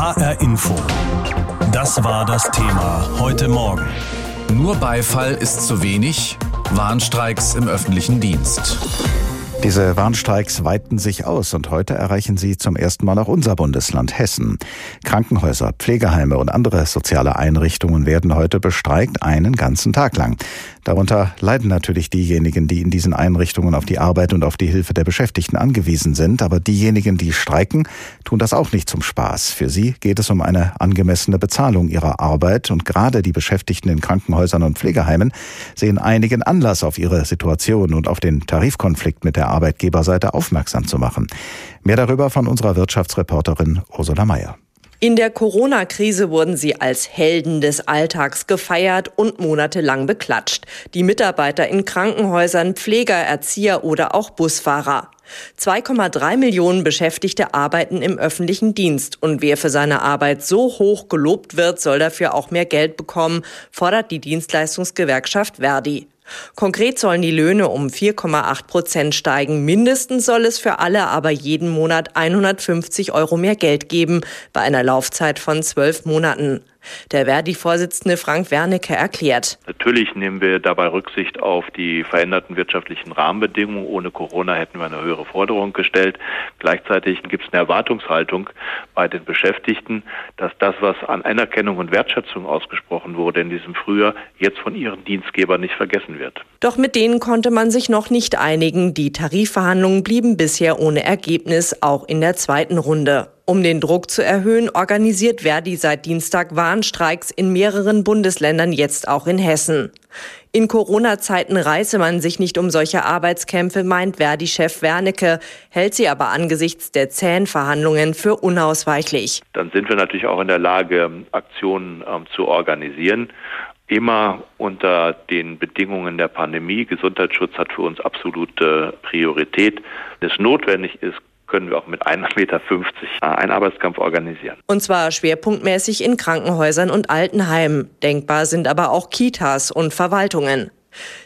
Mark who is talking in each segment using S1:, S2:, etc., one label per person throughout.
S1: HR Info. Das war das Thema heute Morgen.
S2: Nur Beifall ist zu wenig. Warnstreiks im öffentlichen Dienst.
S3: Diese Warnstreiks weiten sich aus und heute erreichen sie zum ersten Mal auch unser Bundesland Hessen. Krankenhäuser, Pflegeheime und andere soziale Einrichtungen werden heute bestreikt, einen ganzen Tag lang. Darunter leiden natürlich diejenigen, die in diesen Einrichtungen auf die Arbeit und auf die Hilfe der Beschäftigten angewiesen sind. Aber diejenigen, die streiken, tun das auch nicht zum Spaß. Für sie geht es um eine angemessene Bezahlung ihrer Arbeit. Und gerade die Beschäftigten in Krankenhäusern und Pflegeheimen sehen einigen Anlass auf ihre Situation und auf den Tarifkonflikt mit der Arbeitgeberseite aufmerksam zu machen. Mehr darüber von unserer Wirtschaftsreporterin Ursula Mayer.
S4: In der Corona-Krise wurden sie als Helden des Alltags gefeiert und monatelang beklatscht. Die Mitarbeiter in Krankenhäusern, Pfleger, Erzieher oder auch Busfahrer. 2,3 Millionen Beschäftigte arbeiten im öffentlichen Dienst und wer für seine Arbeit so hoch gelobt wird, soll dafür auch mehr Geld bekommen, fordert die Dienstleistungsgewerkschaft Verdi. Konkret sollen die Löhne um 4,8 Prozent steigen. Mindestens soll es für alle aber jeden Monat 150 Euro mehr Geld geben, bei einer Laufzeit von zwölf Monaten. Der Verdi-Vorsitzende Frank Wernicke erklärt.
S5: Natürlich nehmen wir dabei Rücksicht auf die veränderten wirtschaftlichen Rahmenbedingungen. Ohne Corona hätten wir eine höhere Forderung gestellt. Gleichzeitig gibt es eine Erwartungshaltung bei den Beschäftigten, dass das, was an Anerkennung und Wertschätzung ausgesprochen wurde in diesem Frühjahr, jetzt von ihren Dienstgebern nicht vergessen wird.
S4: Doch mit denen konnte man sich noch nicht einigen. Die Tarifverhandlungen blieben bisher ohne Ergebnis, auch in der zweiten Runde. Um den Druck zu erhöhen, organisiert Verdi seit Dienstag Warnstreiks in mehreren Bundesländern, jetzt auch in Hessen. In Corona-Zeiten reiße man sich nicht um solche Arbeitskämpfe, meint Verdi-Chef Wernicke, hält sie aber angesichts der zähen Verhandlungen für unausweichlich.
S5: Dann sind wir natürlich auch in der Lage, Aktionen ähm, zu organisieren immer unter den Bedingungen der Pandemie. Gesundheitsschutz hat für uns absolute Priorität. Es notwendig ist, können wir auch mit 1,50 Meter einen Arbeitskampf organisieren.
S4: Und zwar schwerpunktmäßig in Krankenhäusern und Altenheimen. Denkbar sind aber auch Kitas und Verwaltungen.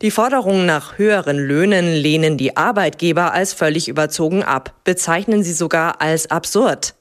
S4: Die Forderungen nach höheren Löhnen lehnen die Arbeitgeber als völlig überzogen ab, bezeichnen sie sogar als absurd.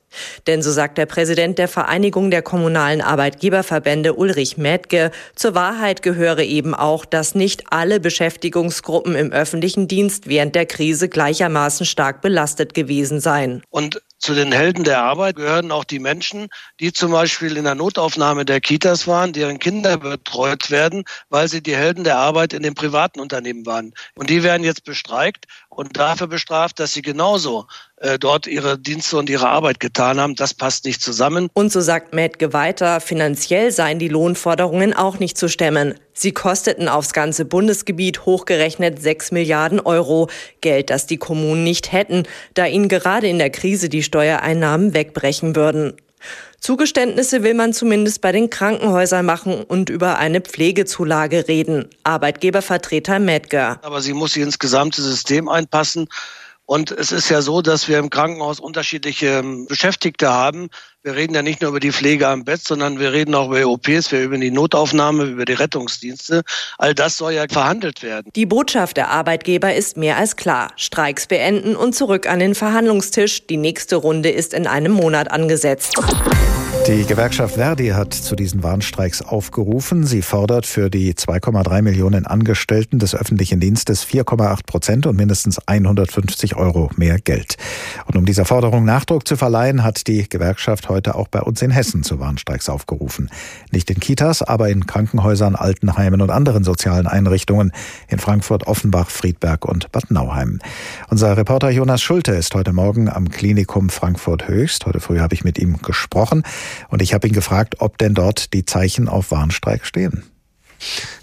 S4: Denn so sagt der Präsident der Vereinigung der kommunalen Arbeitgeberverbände Ulrich Mädke, zur Wahrheit gehöre eben auch, dass nicht alle Beschäftigungsgruppen im öffentlichen Dienst während der Krise gleichermaßen stark belastet gewesen seien.
S6: Und zu den Helden der Arbeit gehören auch die Menschen, die zum Beispiel in der Notaufnahme der Kitas waren, deren Kinder betreut werden, weil sie die Helden der Arbeit in den privaten Unternehmen waren. Und die werden jetzt bestreikt und dafür bestraft, dass sie genauso äh, dort ihre Dienste und ihre Arbeit getan haben. Das passt nicht zusammen.
S4: Und so sagt Mädke weiter, finanziell seien die Lohnforderungen auch nicht zu stemmen. Sie kosteten aufs ganze Bundesgebiet hochgerechnet 6 Milliarden Euro. Geld, das die Kommunen nicht hätten, da ihnen gerade in der Krise die Steuereinnahmen wegbrechen würden. Zugeständnisse will man zumindest bei den Krankenhäusern machen und über eine Pflegezulage reden. Arbeitgebervertreter Medger.
S6: Aber sie muss sich ins gesamte System einpassen. Und es ist ja so, dass wir im Krankenhaus unterschiedliche ähm, Beschäftigte haben. Wir reden ja nicht nur über die Pflege am Bett, sondern wir reden auch über OPs, wir über die Notaufnahme, über die Rettungsdienste. All das soll ja verhandelt werden.
S4: Die Botschaft der Arbeitgeber ist mehr als klar. Streiks beenden und zurück an den Verhandlungstisch. Die nächste Runde ist in einem Monat angesetzt.
S3: Die Gewerkschaft Verdi hat zu diesen Warnstreiks aufgerufen. Sie fordert für die 2,3 Millionen Angestellten des öffentlichen Dienstes 4,8 Prozent und mindestens 150 Euro mehr Geld. Und um dieser Forderung Nachdruck zu verleihen, hat die Gewerkschaft heute auch bei uns in Hessen zu Warnstreiks aufgerufen. Nicht in Kitas, aber in Krankenhäusern, Altenheimen und anderen sozialen Einrichtungen in Frankfurt, Offenbach, Friedberg und Bad Nauheim. Unser Reporter Jonas Schulte ist heute Morgen am Klinikum Frankfurt Höchst. Heute früh habe ich mit ihm gesprochen. Und ich habe ihn gefragt, ob denn dort die Zeichen auf Warnstreik stehen.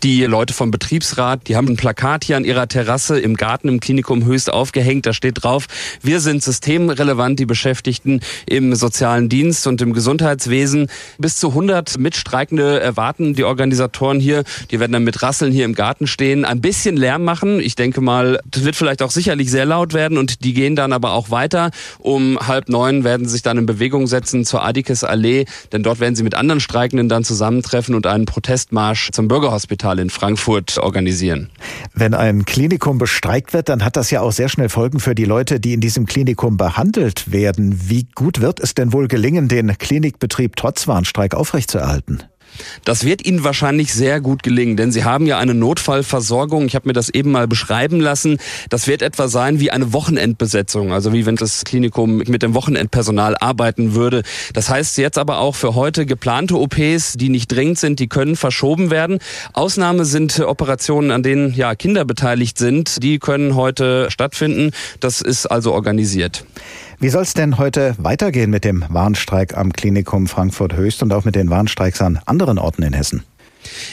S7: Die Leute vom Betriebsrat, die haben ein Plakat hier an ihrer Terrasse im Garten im Klinikum höchst aufgehängt. Da steht drauf, wir sind systemrelevant, die Beschäftigten im sozialen Dienst und im Gesundheitswesen. Bis zu 100 Mitstreikende erwarten die Organisatoren hier. Die werden dann mit Rasseln hier im Garten stehen, ein bisschen Lärm machen. Ich denke mal, das wird vielleicht auch sicherlich sehr laut werden und die gehen dann aber auch weiter. Um halb neun werden sie sich dann in Bewegung setzen zur Adikes Allee, denn dort werden sie mit anderen Streikenden dann zusammentreffen und einen Protestmarsch zum Bürger Bürgerhospital in Frankfurt organisieren.
S3: Wenn ein Klinikum bestreikt wird, dann hat das ja auch sehr schnell Folgen für die Leute, die in diesem Klinikum behandelt werden. Wie gut wird es denn wohl gelingen, den Klinikbetrieb trotz Warnstreik aufrechtzuerhalten?
S7: Das wird Ihnen wahrscheinlich sehr gut gelingen, denn Sie haben ja eine Notfallversorgung. Ich habe mir das eben mal beschreiben lassen. Das wird etwa sein wie eine Wochenendbesetzung, also wie wenn das Klinikum mit dem Wochenendpersonal arbeiten würde. Das heißt jetzt aber auch für heute geplante OPs, die nicht dringend sind, die können verschoben werden. Ausnahme sind Operationen, an denen ja Kinder beteiligt sind. Die können heute stattfinden. Das ist also organisiert.
S3: Wie soll es denn heute weitergehen mit dem Warnstreik am Klinikum Frankfurt Höchst und auch mit den Warnstreiks an anderen Orten in Hessen?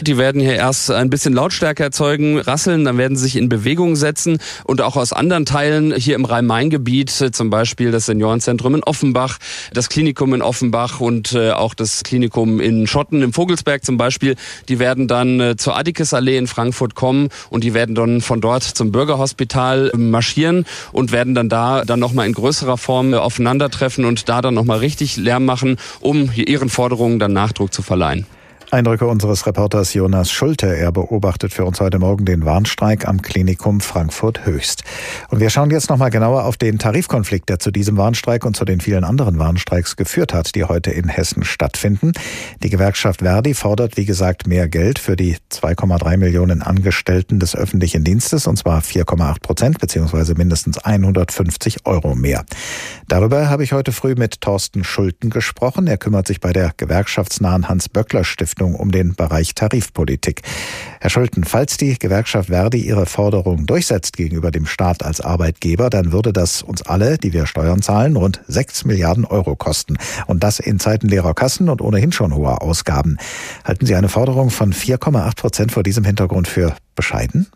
S7: Die werden hier erst ein bisschen Lautstärke erzeugen, rasseln, dann werden sie sich in Bewegung setzen und auch aus anderen Teilen hier im Rhein-Main-Gebiet, zum Beispiel das Seniorenzentrum in Offenbach, das Klinikum in Offenbach und äh, auch das Klinikum in Schotten im Vogelsberg zum Beispiel, die werden dann äh, zur Atticus-Allee in Frankfurt kommen und die werden dann von dort zum Bürgerhospital marschieren und werden dann da dann nochmal in größerer Form aufeinandertreffen und da dann nochmal richtig Lärm machen, um ihren Forderungen dann Nachdruck zu verleihen.
S3: Eindrücke unseres Reporters Jonas Schulte. Er beobachtet für uns heute Morgen den Warnstreik am Klinikum Frankfurt Höchst. Und wir schauen jetzt nochmal genauer auf den Tarifkonflikt, der zu diesem Warnstreik und zu den vielen anderen Warnstreiks geführt hat, die heute in Hessen stattfinden. Die Gewerkschaft Verdi fordert, wie gesagt, mehr Geld für die 2,3 Millionen Angestellten des öffentlichen Dienstes, und zwar 4,8 Prozent, beziehungsweise mindestens 150 Euro mehr. Darüber habe ich heute früh mit Thorsten Schulten gesprochen. Er kümmert sich bei der gewerkschaftsnahen Hans-Böckler-Stiftung Stiftung um den Bereich Tarifpolitik. Herr Schulten, falls die Gewerkschaft Verdi ihre Forderung durchsetzt gegenüber dem Staat als Arbeitgeber, dann würde das uns alle, die wir Steuern zahlen, rund 6 Milliarden Euro kosten. Und das in Zeiten leerer Kassen und ohnehin schon hoher Ausgaben. Halten Sie eine Forderung von 4,8 Prozent vor diesem Hintergrund für bescheiden?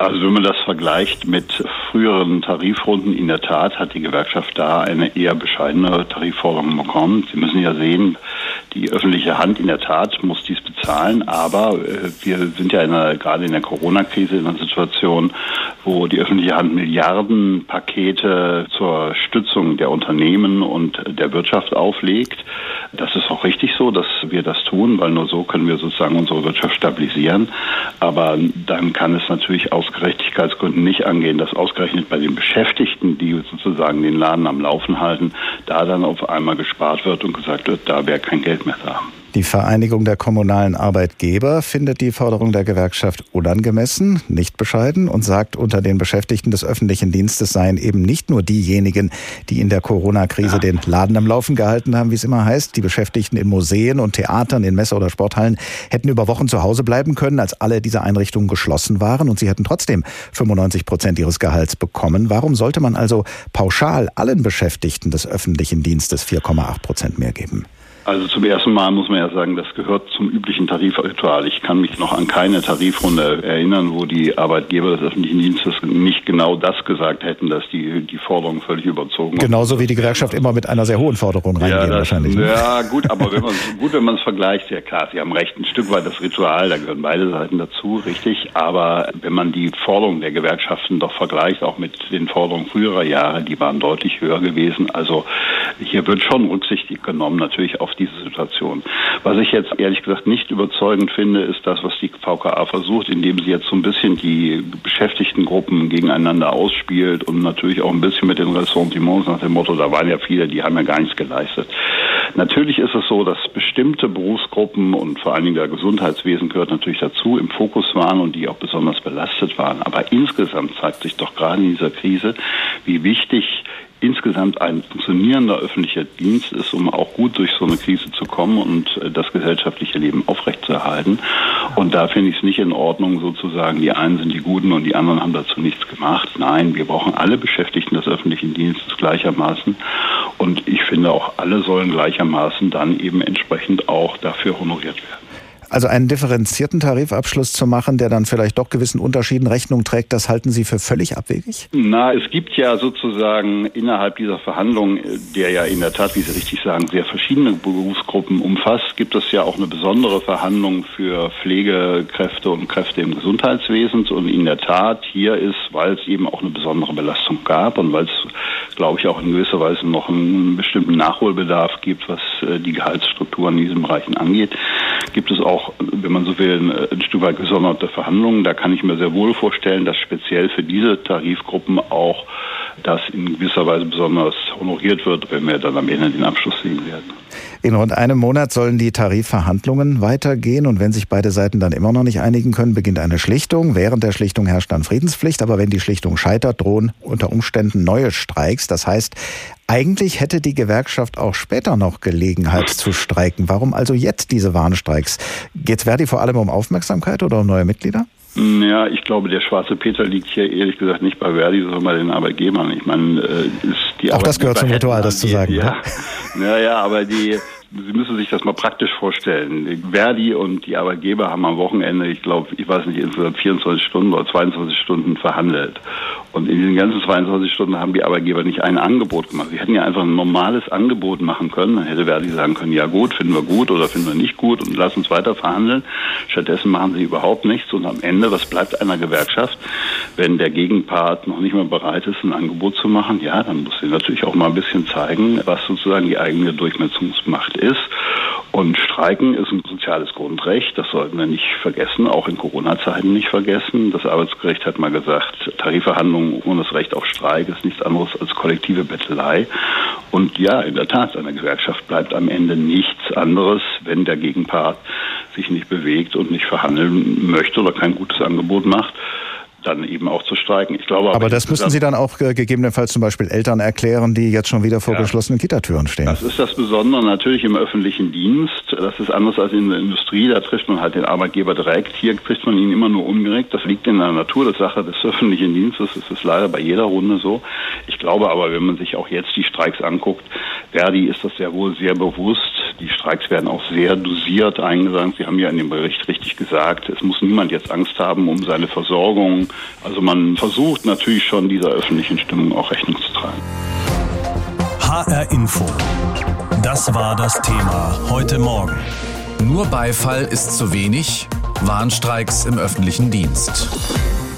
S8: Also wenn man das vergleicht mit früheren Tarifrunden, in der Tat hat die Gewerkschaft da eine eher bescheidene Tarifforderung bekommen. Sie müssen ja sehen, die öffentliche Hand in der Tat muss dies bezahlen, aber äh, wir sind ja in einer, gerade in der Corona-Krise in einer Situation, wo die öffentliche Hand Milliardenpakete zur Stützung der Unternehmen und der Wirtschaft auflegt. Das ist auch richtig so, dass wir das tun, weil nur so können wir sozusagen unsere Wirtschaft stabilisieren. Aber dann kann es natürlich aus Gerechtigkeitsgründen nicht angehen, dass ausgerechnet bei den Beschäftigten, die sozusagen den Laden am Laufen halten, da dann auf einmal gespart wird und gesagt wird, da wäre kein Geld mehr da.
S3: Die Vereinigung der kommunalen Arbeitgeber findet die Forderung der Gewerkschaft unangemessen, nicht bescheiden und sagt, unter den Beschäftigten des öffentlichen Dienstes seien eben nicht nur diejenigen, die in der Corona-Krise ja. den Laden am Laufen gehalten haben, wie es immer heißt. Die Beschäftigten in Museen und Theatern, in Messe- oder Sporthallen hätten über Wochen zu Hause bleiben können, als alle diese Einrichtungen geschlossen waren und sie hätten trotzdem 95 Prozent ihres Gehalts bekommen. Warum sollte man also pauschal allen Beschäftigten des öffentlichen Dienstes 4,8 Prozent mehr geben?
S8: Also zum ersten Mal muss man ja sagen, das gehört zum üblichen Tarifritual. Ich kann mich noch an keine Tarifrunde erinnern, wo die Arbeitgeber des öffentlichen Dienstes nicht genau das gesagt hätten, dass die, die Forderung völlig überzogen
S3: Genauso wie die Gewerkschaft immer mit einer sehr hohen Forderung reingehen ja, das, wahrscheinlich.
S8: Ne? Ja, gut, aber wenn man gut, wenn man es vergleicht, ja klar, Sie haben recht, ein Stück weit das Ritual, da gehören beide Seiten dazu, richtig. Aber wenn man die Forderungen der Gewerkschaften doch vergleicht, auch mit den Forderungen früherer Jahre, die waren deutlich höher gewesen. Also hier wird schon Rücksicht genommen, natürlich auf diese Situation. Was ich jetzt ehrlich gesagt nicht überzeugend finde, ist das, was die VKA versucht, indem sie jetzt so ein bisschen die Beschäftigtengruppen gegeneinander ausspielt und natürlich auch ein bisschen mit den Ressentiments nach dem Motto, da waren ja viele, die haben ja gar nichts geleistet. Natürlich ist es so, dass bestimmte Berufsgruppen und vor allen Dingen der Gesundheitswesen gehört natürlich dazu, im Fokus waren und die auch besonders belastet waren. Aber insgesamt zeigt sich doch gerade in dieser Krise, wie wichtig insgesamt ein funktionierender öffentlicher Dienst ist, um auch gut durch so eine Krise zu kommen und äh, das gesellschaftliche Leben aufrechtzuerhalten. Und da finde ich es nicht in Ordnung, sozusagen, die einen sind die Guten und die anderen haben dazu nichts gemacht. Nein, wir brauchen alle Beschäftigten des öffentlichen Dienstes gleichermaßen. Und ich finde auch alle sollen gleichermaßen dann eben entsprechend auch dafür honoriert werden.
S3: Also einen differenzierten Tarifabschluss zu machen, der dann vielleicht doch gewissen Unterschieden Rechnung trägt, das halten Sie für völlig abwegig?
S8: Na, es gibt ja sozusagen innerhalb dieser Verhandlungen, der ja in der Tat, wie Sie richtig sagen, sehr verschiedene Berufsgruppen umfasst, gibt es ja auch eine besondere Verhandlung für Pflegekräfte und Kräfte im Gesundheitswesen. Und in der Tat hier ist, weil es eben auch eine besondere Belastung gab und weil es, glaube ich, auch in gewisser Weise noch einen bestimmten Nachholbedarf gibt, was äh, die Gehaltsstrukturen in diesen Bereichen angeht, gibt es auch, wenn man so will, ein Stück weit gesonderte Verhandlungen. Da kann ich mir sehr wohl vorstellen, dass speziell für diese Tarifgruppen auch das in gewisser Weise besonders honoriert wird, wenn wir dann am Ende den Abschluss sehen werden.
S3: In rund einem Monat sollen die Tarifverhandlungen weitergehen und wenn sich beide Seiten dann immer noch nicht einigen können, beginnt eine Schlichtung. Während der Schlichtung herrscht dann Friedenspflicht, aber wenn die Schlichtung scheitert, drohen unter Umständen neue Streiks. Das heißt, eigentlich hätte die Gewerkschaft auch später noch Gelegenheit zu streiken. Warum also jetzt diese Warnstreiks? Geht Verdi vor allem um Aufmerksamkeit oder um neue Mitglieder?
S8: Ja, ich glaube, der schwarze Peter liegt hier ehrlich gesagt nicht bei Verdi, sondern bei den Arbeitgebern. Ich meine, äh, ist die
S3: Auch das gehört zum Ritual, das zu sagen.
S8: Ja, ne? ja, ja, aber die Sie müssen sich das mal praktisch vorstellen. Verdi und die Arbeitgeber haben am Wochenende, ich glaube, ich weiß nicht, insgesamt 24 Stunden oder 22 Stunden verhandelt. Und in diesen ganzen 22 Stunden haben die Arbeitgeber nicht ein Angebot gemacht. Sie hätten ja einfach ein normales Angebot machen können. Dann hätte Verdi sagen können, ja gut, finden wir gut oder finden wir nicht gut und lass uns weiter verhandeln. Stattdessen machen sie überhaupt nichts. Und am Ende, was bleibt einer Gewerkschaft, wenn der Gegenpart noch nicht mal bereit ist, ein Angebot zu machen? Ja, dann muss sie natürlich auch mal ein bisschen zeigen, was sozusagen die eigene Durchmessungsmacht ist. Und Streiken ist ein soziales Grundrecht, das sollten wir nicht vergessen, auch in Corona-Zeiten nicht vergessen. Das Arbeitsgericht hat mal gesagt, Tarifverhandlungen ohne das Recht auf Streik ist nichts anderes als kollektive Bettelei. Und ja, in der Tat, eine Gewerkschaft bleibt am Ende nichts anderes, wenn der Gegenpart sich nicht bewegt und nicht verhandeln möchte oder kein gutes Angebot macht dann eben auch zu streiken. Ich glaube,
S3: aber, aber das müssen Sie dann auch äh, gegebenenfalls zum Beispiel Eltern erklären, die jetzt schon wieder vor ja, geschlossenen Kitatüren stehen.
S8: Das ist das Besondere natürlich im öffentlichen Dienst. Das ist anders als in der Industrie. Da trifft man halt den Arbeitgeber direkt. Hier trifft man ihn immer nur ungerecht. Das liegt in der Natur der Sache des öffentlichen Dienstes. Das ist leider bei jeder Runde so. Ich glaube aber, wenn man sich auch jetzt die Streiks anguckt, Verdi ist das sehr wohl sehr bewusst. Die Streiks werden auch sehr dosiert eingesandt. Sie haben ja in dem Bericht richtig gesagt, es muss niemand jetzt Angst haben um seine Versorgung also man versucht natürlich schon dieser öffentlichen Stimmung auch Rechnung zu tragen.
S1: HR Info. Das war das Thema heute Morgen.
S2: Nur Beifall ist zu wenig. Warnstreiks im öffentlichen Dienst.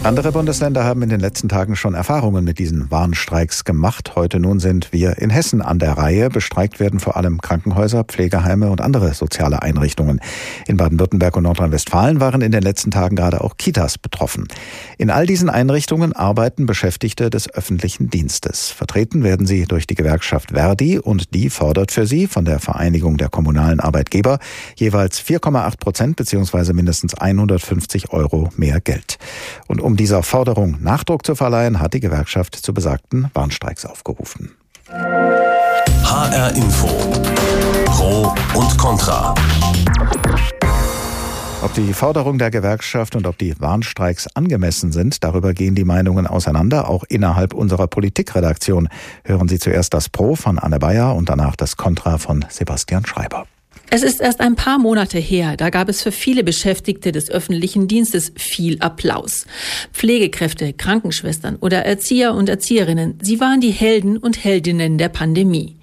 S3: Andere Bundesländer haben in den letzten Tagen schon Erfahrungen mit diesen Warnstreiks gemacht. Heute nun sind wir in Hessen an der Reihe. Bestreikt werden vor allem Krankenhäuser, Pflegeheime und andere soziale Einrichtungen. In Baden-Württemberg und Nordrhein-Westfalen waren in den letzten Tagen gerade auch Kitas betroffen. In all diesen Einrichtungen arbeiten Beschäftigte des öffentlichen Dienstes. Vertreten werden sie durch die Gewerkschaft Verdi und die fordert für sie von der Vereinigung der kommunalen Arbeitgeber jeweils 4,8 Prozent bzw. mindestens 150 Euro mehr Geld. Und um um dieser Forderung Nachdruck zu verleihen, hat die Gewerkschaft zu besagten Warnstreiks aufgerufen.
S1: HR Info. Pro und Contra.
S3: Ob die Forderung der Gewerkschaft und ob die Warnstreiks angemessen sind, darüber gehen die Meinungen auseinander, auch innerhalb unserer Politikredaktion. Hören Sie zuerst das Pro von Anne Bayer und danach das Contra von Sebastian Schreiber.
S9: Es ist erst ein paar Monate her, da gab es für viele Beschäftigte des öffentlichen Dienstes viel Applaus. Pflegekräfte, Krankenschwestern oder Erzieher und Erzieherinnen, sie waren die Helden und Heldinnen der Pandemie.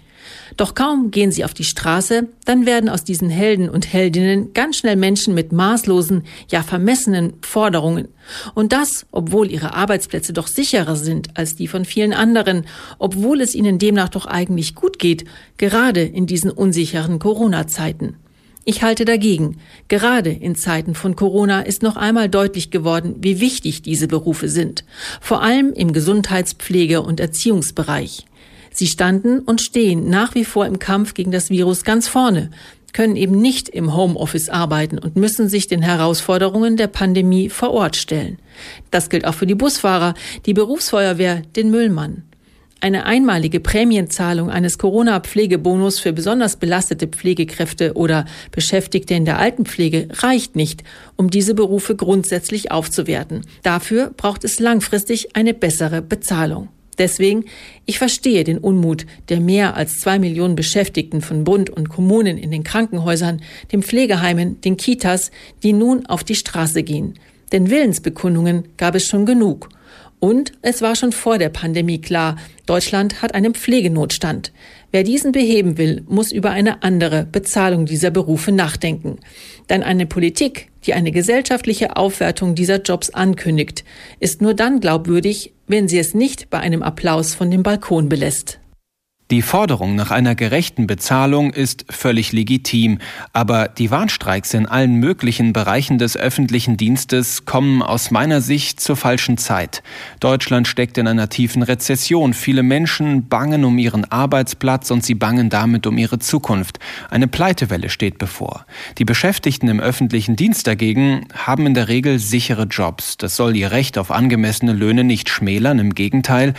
S9: Doch kaum gehen sie auf die Straße, dann werden aus diesen Helden und Heldinnen ganz schnell Menschen mit maßlosen, ja vermessenen Forderungen. Und das, obwohl ihre Arbeitsplätze doch sicherer sind als die von vielen anderen, obwohl es ihnen demnach doch eigentlich gut geht, gerade in diesen unsicheren Corona-Zeiten. Ich halte dagegen. Gerade in Zeiten von Corona ist noch einmal deutlich geworden, wie wichtig diese Berufe sind. Vor allem im Gesundheitspflege- und Erziehungsbereich. Sie standen und stehen nach wie vor im Kampf gegen das Virus ganz vorne, können eben nicht im Homeoffice arbeiten und müssen sich den Herausforderungen der Pandemie vor Ort stellen. Das gilt auch für die Busfahrer, die Berufsfeuerwehr, den Müllmann. Eine einmalige Prämienzahlung eines Corona-Pflegebonus für besonders belastete Pflegekräfte oder Beschäftigte in der Altenpflege reicht nicht, um diese Berufe grundsätzlich aufzuwerten. Dafür braucht es langfristig eine bessere Bezahlung. Deswegen, ich verstehe den Unmut der mehr als zwei Millionen Beschäftigten von Bund und Kommunen in den Krankenhäusern, den Pflegeheimen, den Kitas, die nun auf die Straße gehen. Denn Willensbekundungen gab es schon genug. Und es war schon vor der Pandemie klar, Deutschland hat einen Pflegenotstand. Wer diesen beheben will, muss über eine andere Bezahlung dieser Berufe nachdenken. Denn eine Politik, die eine gesellschaftliche Aufwertung dieser Jobs ankündigt, ist nur dann glaubwürdig, wenn sie es nicht bei einem Applaus von dem Balkon belässt.
S10: Die Forderung nach einer gerechten Bezahlung ist völlig legitim, aber die Warnstreiks in allen möglichen Bereichen des öffentlichen Dienstes kommen aus meiner Sicht zur falschen Zeit. Deutschland steckt in einer tiefen Rezession. Viele Menschen bangen um ihren Arbeitsplatz und sie bangen damit um ihre Zukunft. Eine Pleitewelle steht bevor. Die Beschäftigten im öffentlichen Dienst dagegen haben in der Regel sichere Jobs. Das soll ihr Recht auf angemessene Löhne nicht schmälern, im Gegenteil.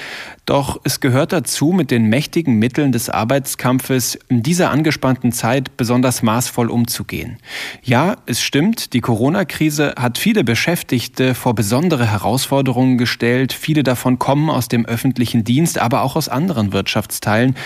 S10: Doch es gehört dazu, mit den mächtigen Mitteln des Arbeitskampfes in dieser angespannten Zeit besonders maßvoll umzugehen. Ja, es stimmt, die Corona-Krise hat viele Beschäftigte vor besondere Herausforderungen gestellt. Viele davon kommen aus dem öffentlichen Dienst, aber auch aus anderen Wirtschaftsteilen.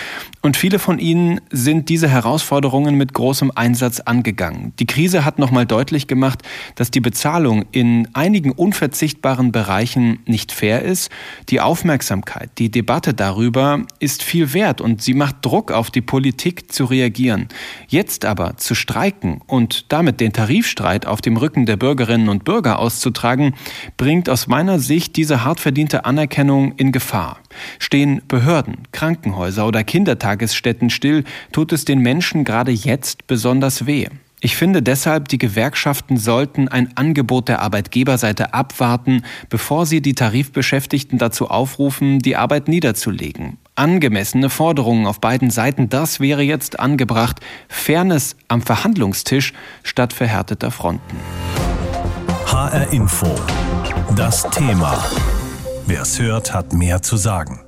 S10: Und viele von ihnen sind diese Herausforderungen mit großem Einsatz angegangen. Die Krise hat nochmal deutlich gemacht, dass die Bezahlung in einigen unverzichtbaren Bereichen nicht fair ist. Die Aufmerksamkeit, die Debatte darüber ist viel wert und sie macht Druck auf die Politik zu reagieren. Jetzt aber zu streiken und damit den Tarifstreit auf dem Rücken der Bürgerinnen und Bürger auszutragen, bringt aus meiner Sicht diese hart verdiente Anerkennung in Gefahr. Stehen Behörden, Krankenhäuser oder Kindertagesstätten still, tut es den Menschen gerade jetzt besonders weh. Ich finde deshalb, die Gewerkschaften sollten ein Angebot der Arbeitgeberseite abwarten, bevor sie die Tarifbeschäftigten dazu aufrufen, die Arbeit niederzulegen. Angemessene Forderungen auf beiden Seiten, das wäre jetzt angebracht. Fairness am Verhandlungstisch statt verhärteter Fronten.
S1: HR Info. Das Thema. Wer es hört, hat mehr zu sagen.